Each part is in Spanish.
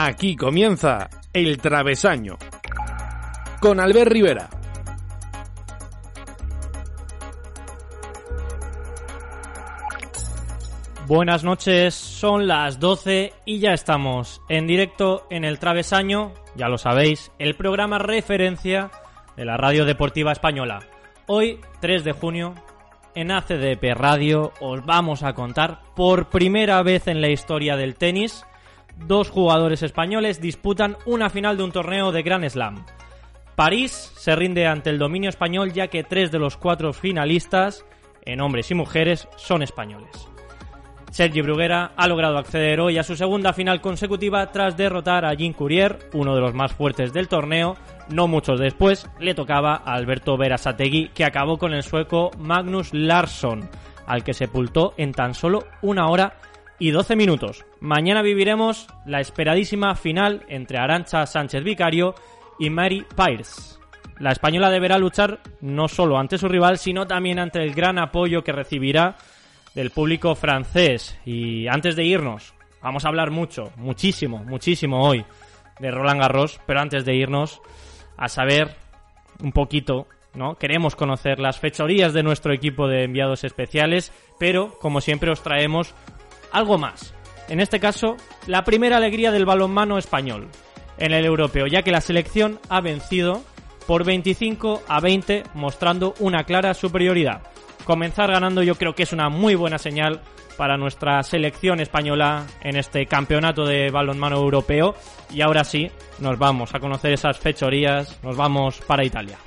Aquí comienza El Travesaño con Albert Rivera. Buenas noches, son las 12 y ya estamos en directo en El Travesaño, ya lo sabéis, el programa referencia de la Radio Deportiva Española. Hoy, 3 de junio, en ACDP Radio os vamos a contar por primera vez en la historia del tenis dos jugadores españoles disputan una final de un torneo de Grand Slam. París se rinde ante el dominio español ya que tres de los cuatro finalistas, en hombres y mujeres, son españoles. Sergi Bruguera ha logrado acceder hoy a su segunda final consecutiva tras derrotar a Jean Courier, uno de los más fuertes del torneo. No muchos después le tocaba a Alberto Verasategui, que acabó con el sueco Magnus Larsson, al que sepultó en tan solo una hora y 12 minutos. Mañana viviremos la esperadísima final entre Arancha Sánchez Vicario y Mary Pires. La española deberá luchar no solo ante su rival, sino también ante el gran apoyo que recibirá del público francés. Y antes de irnos, vamos a hablar mucho, muchísimo, muchísimo hoy de Roland Garros, pero antes de irnos a saber un poquito, ¿no? Queremos conocer las fechorías de nuestro equipo de enviados especiales, pero como siempre os traemos algo más. En este caso, la primera alegría del balonmano español en el europeo, ya que la selección ha vencido por 25 a 20, mostrando una clara superioridad. Comenzar ganando yo creo que es una muy buena señal para nuestra selección española en este campeonato de balonmano europeo. Y ahora sí, nos vamos a conocer esas fechorías, nos vamos para Italia.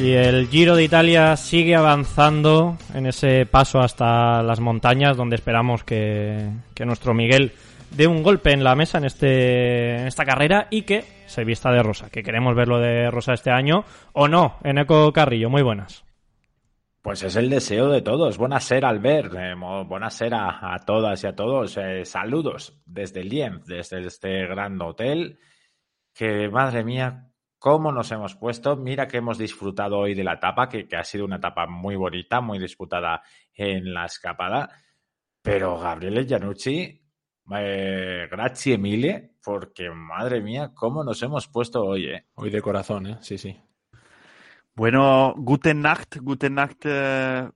Y el Giro de Italia sigue avanzando en ese paso hasta las montañas, donde esperamos que, nuestro Miguel dé un golpe en la mesa en, este, esta carrera y que se vista de rosa, que queremos verlo de rosa este año, o no, en Eco Carrillo. Muy buenas. Pues es el deseo de todos. Buenas ser, Albert. Eh, buenas ser a, todas y a todos. Eh, saludos desde Lienz, desde este gran hotel. Que madre mía, cómo nos hemos puesto. Mira que hemos disfrutado hoy de la etapa, que, ha sido una etapa muy bonita, muy disputada en la escapada. Pero Gabriele Giannucci, eh, grazie Emile, porque madre mía, cómo nos hemos puesto hoy, ¿eh? Hoy de corazón, ¿eh? Sí, sí. Bueno, guten Nacht, guten Nacht eh,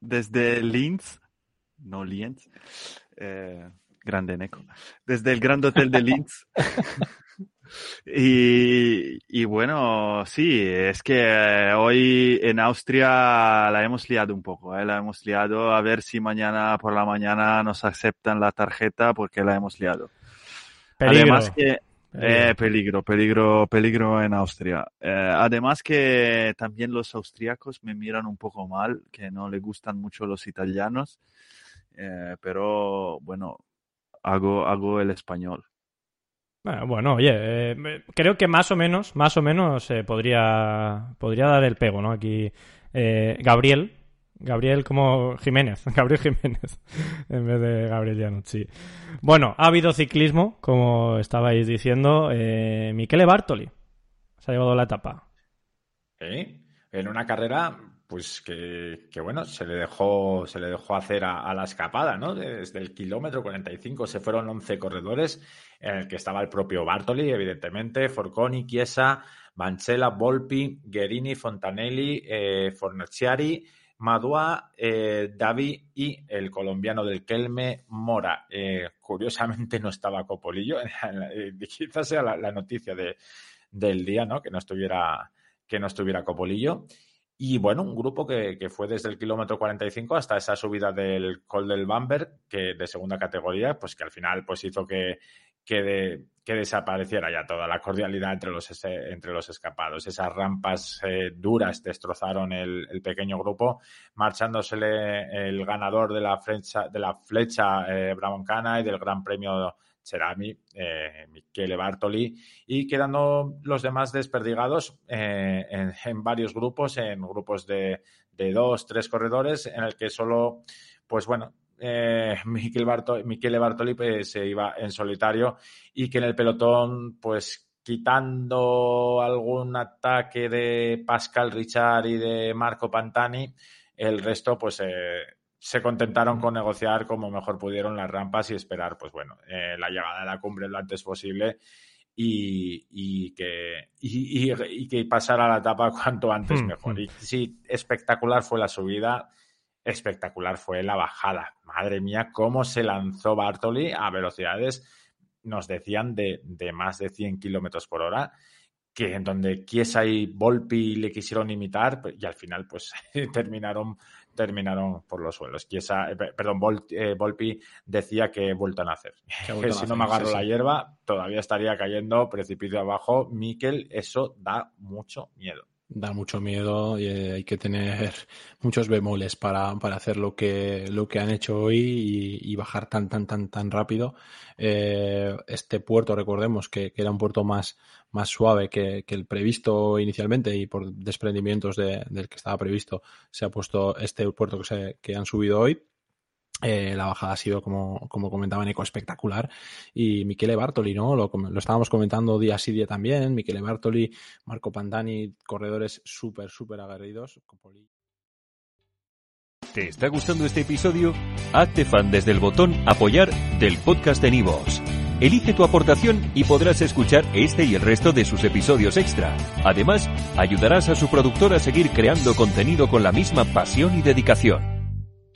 desde Linz, no Linz, eh, grande Neco, desde el Gran Hotel de Linz. Y, bueno, sí, es que hoy en Austria la hemos liado un poco, ¿eh? la hemos liado a ver si mañana por la mañana nos aceptan la tarjeta porque la hemos liado. Peligro. Además que eh, peligro, peligro, peligro en Austria. Eh, además que también los austríacos me miran un poco mal, que no le gustan mucho los italianos, eh, pero bueno, hago, hago el español. Bueno, oye, eh, creo que más o menos, más o menos eh, podría, podría dar el pego, ¿no? Aquí eh, Gabriel, Gabriel como Jiménez, Gabriel Jiménez, en vez de Gabriel Janucci. Bueno, ha habido ciclismo, como estabais diciendo. Michele Bartoli se ha llevado la etapa. En una carrera pues que, bueno, se le dejó, se le dejó hacer a, la escapada, ¿no? Desde el kilómetro 45 se fueron 11 corredores, en el que estaba el propio Bartoli, evidentemente, Forconi, Chiesa, Mancella, Volpi, Guerini, Fontanelli, eh, Fornaciari, Madua, eh, Davi y el colombiano del Kelme, Mora. Eh, curiosamente no estaba Copolillo, quizás sea la, noticia de, del día, ¿no? Que no estuviera, que no estuviera Copolillo. Y bueno, un grupo que, que, fue desde el kilómetro 45 hasta esa subida del Col del Bamberg, que de segunda categoría, pues que al final pues hizo que, que, que desapareciera ya toda la cordialidad entre los, entre los escapados. Esas rampas eh, duras destrozaron el, el, pequeño grupo, marchándosele el ganador de la flecha, de la flecha eh, Bramoncana y del Gran Premio Cerami, eh, Michele Bartoli, y quedando los demás desperdigados eh, en, varios grupos, en grupos de, dos, tres corredores, en el que solo, pues bueno, eh, Michele, Bartoli pues, se iba en solitario y que en el pelotón, pues quitando algún ataque de Pascal Richard y de Marco Pantani, el resto, pues eh, se contentaron con negociar como mejor pudieron las rampas y esperar, pues bueno, eh, la llegada de la cumbre lo antes posible y, que, y, que pasara la etapa cuanto antes hmm, mejor. Hmm. Y sí, espectacular fue la subida, espectacular fue la bajada. Madre mía, cómo se lanzó Bartoli a velocidades, nos decían, de, de más de 100 kilómetros por hora que en donde Chiesa y Volpi le quisieron imitar pues, y al final pues terminaron terminaron por los suelos. Chiesa, eh, perdón, eh, Volpi decía que he vuelto a nacer. Que, si no me agarro la hierba todavía estaría cayendo precipicio abajo. Miquel, eso da mucho miedo da mucho miedo y eh, hay que tener muchos bemoles para, para, hacer lo que, lo que han hecho hoy y, bajar tan, tan, tan, tan rápido. Eh, este puerto, recordemos que, era un puerto más, más suave que, el previsto inicialmente y por desprendimientos del que estaba previsto se ha puesto este puerto que, se, que han subido hoy eh, la bajada ha sido, como, como comentaba Nico, espectacular. Y Michele Bartoli, ¿no? Lo, estábamos comentando día sí día también. Michele Bartoli, Marco Pantani, corredores súper, súper aguerridos. ¿Te está gustando este episodio? Hazte fan desde el botón Apoyar del podcast de Nivos. Elige tu aportación y podrás escuchar este y el resto de sus episodios extra. Además, ayudarás a su productor a seguir creando contenido con la misma pasión y dedicación.